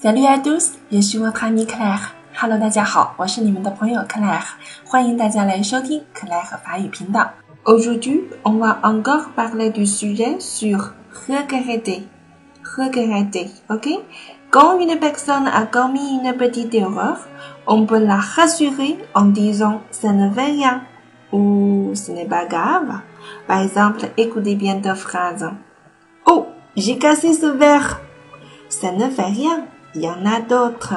Salut à tous, je suis votre ami Claire. Hello，大家好，我是你们的朋友 Claire，欢迎大家来收听 Claire 法语频道。Aujourd'hui, on va encore parler du sujet sur regarder. Regarder, ok? Quand une personne a commis une petite erreur, on peut la rassurer en disant ça ne fait rien ou ce n'est pas grave. Par exemple, écoutez bien deux phrases. Oh, j'ai cassé ce verre. Ça ne fait rien. Il y en a d'autres.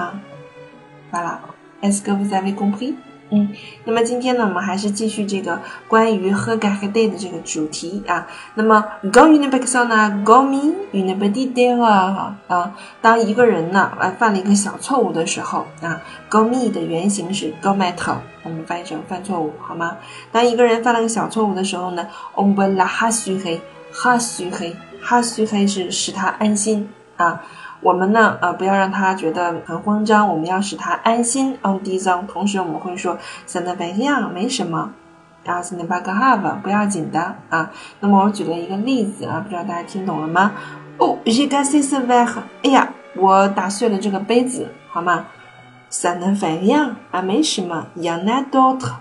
Voilà. Est-ce que vous avez compris? 嗯，那么今天呢，我们还是继续这个关于喝咖啡的这个主题啊。那么，quand une personne a commis une petite erreur 啊，当一个人呢，呃，犯了一个小错误的时候啊，commis 的原型是 commettre，我们翻译成犯错误，好吗？当一个人犯了个小错误的时候呢，on peut la rassurer，rassurer，rassurer 是使他安心啊。我们呢，呃，不要让他觉得很慌张，我们要使他安心。On dit ça，同时我们会说，ça ne fait rien，没什么。啊 s a n d b a g h a v e 不要紧的啊。那么我举了一个例子啊，不知道大家听懂了吗？Oh, j'ai cassé ce verre。哎呀，我打碎了这个杯子，好吗？ça ne fait rien，啊，没什么。Il y en a d'autres，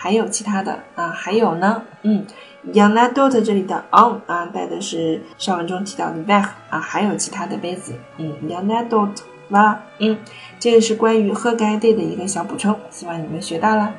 还有其他的啊，还有呢，嗯。y a n a d o t 这里的 on 啊，带的是上文中提到的 back 啊，还有其他的杯子，嗯 y a n a d o t 吗，嗯，这个是关于喝该 day 的一个小补充，希望你们学到了。